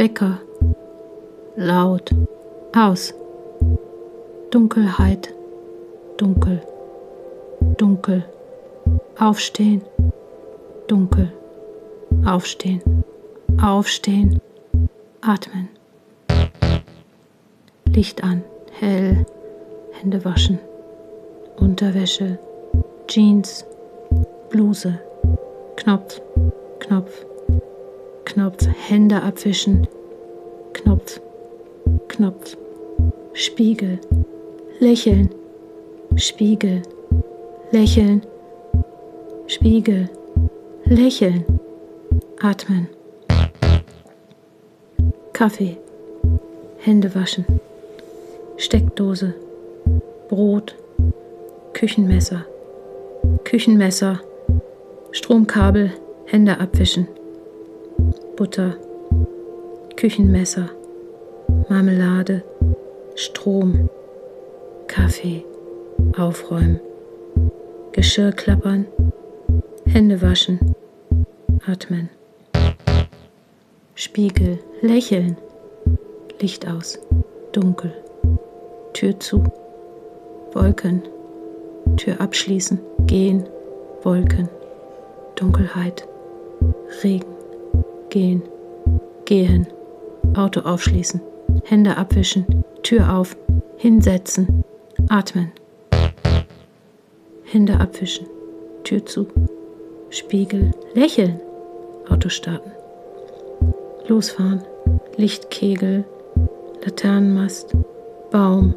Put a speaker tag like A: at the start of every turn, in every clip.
A: Wecker. Laut. Aus. Dunkelheit. Dunkel. Dunkel. Aufstehen. Dunkel. Aufstehen. Aufstehen. Atmen. Licht an. Hell. Hände waschen. Unterwäsche. Jeans. Bluse. Knopf. Knopf. Knopf. Hände abwischen. Knopf. Knopf. Spiegel. Lächeln. Spiegel. Lächeln. Spiegel. Lächeln. Atmen. Kaffee. Hände waschen. Steckdose. Brot. Küchenmesser. Küchenmesser. Stromkabel. Hände abwischen. Butter. Küchenmesser. Marmelade. Strom. Kaffee. Aufräumen. Geschirr klappern. Hände waschen. Atmen. Spiegel. Lächeln. Licht aus. Dunkel. Tür zu. Wolken. Tür abschließen. Gehen. Wolken. Dunkelheit. Regen. Gehen. Gehen. Auto aufschließen. Hände abwischen. Tür auf. Hinsetzen. Atmen. Hände abwischen. Tür zu. Spiegel. Lächeln. Auto starten. Losfahren. Lichtkegel, Laternenmast, Baum,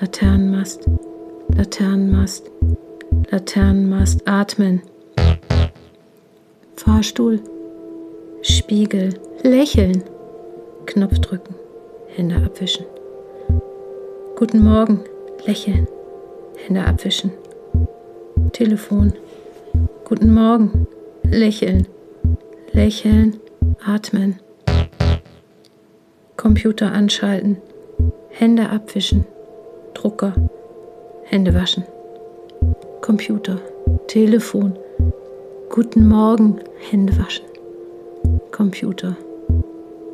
A: Laternenmast, Laternenmast, Laternenmast, atmen. Fahrstuhl, Spiegel, lächeln, Knopf drücken, Hände abwischen. Guten Morgen, lächeln, Hände abwischen. Telefon, guten Morgen, lächeln, lächeln, atmen. Computer anschalten, Hände abwischen, Drucker, Hände waschen, Computer, Telefon, guten Morgen, Hände waschen, Computer,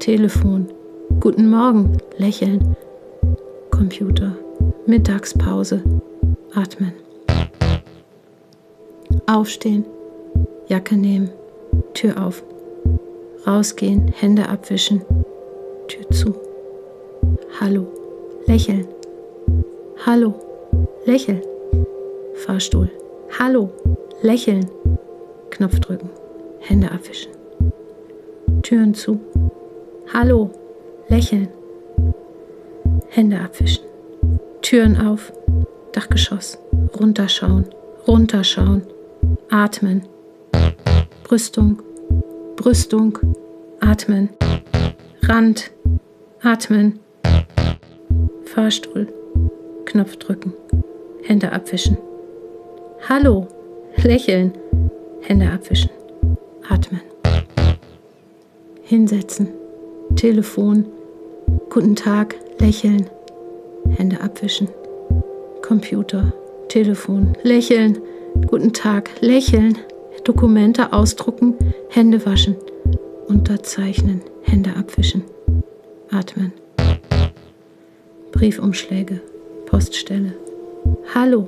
A: Telefon, guten Morgen, lächeln, Computer, Mittagspause, atmen. Aufstehen, Jacke nehmen, Tür auf, rausgehen, Hände abwischen, Tür zu. Hallo, lächeln. Hallo, lächeln. Fahrstuhl. Hallo, lächeln. Knopf drücken. Hände abwischen. Türen zu. Hallo, lächeln. Hände abwischen. Türen auf. Dachgeschoss. Runterschauen. Runterschauen. Atmen. Brüstung. Brüstung. Atmen. Rand, atmen, Fahrstuhl, Knopf drücken, Hände abwischen. Hallo, lächeln, Hände abwischen, atmen. Hinsetzen, Telefon, guten Tag, lächeln, Hände abwischen. Computer, Telefon, lächeln, guten Tag, lächeln, Dokumente ausdrucken, Hände waschen, unterzeichnen, Hände abwischen. Atmen. Briefumschläge. Poststelle. Hallo.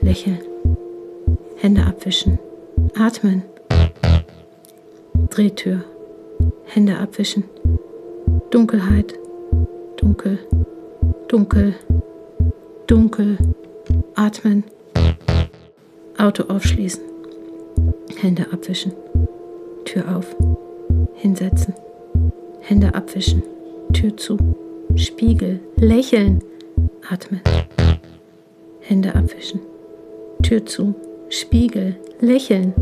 A: Lächeln. Hände abwischen. Atmen. Drehtür. Hände abwischen. Dunkelheit. Dunkel. Dunkel. Dunkel. Atmen. Auto aufschließen. Hände abwischen. Tür auf. Hinsetzen. Hände abwischen, Tür zu, Spiegel, lächeln, atmen. Hände abwischen, Tür zu, Spiegel, lächeln,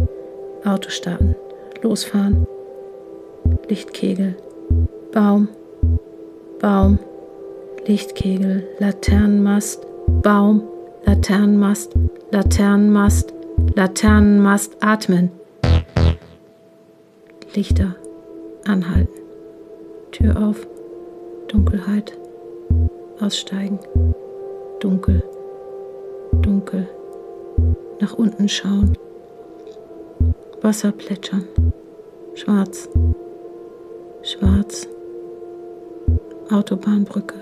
A: Auto starten, losfahren, Lichtkegel, Baum, Baum, Lichtkegel, Laternenmast, Baum, Laternenmast, Laternenmast, Laternenmast, atmen. Lichter anhalten. Tür auf, Dunkelheit, aussteigen, dunkel, dunkel, nach unten schauen, Wasser plätschern, schwarz, schwarz, Autobahnbrücke,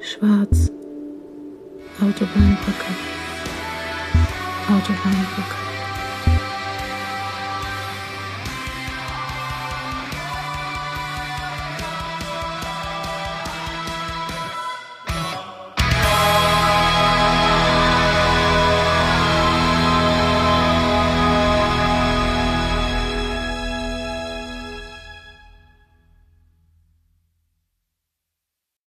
A: schwarz, Autobahnbrücke, Autobahnbrücke.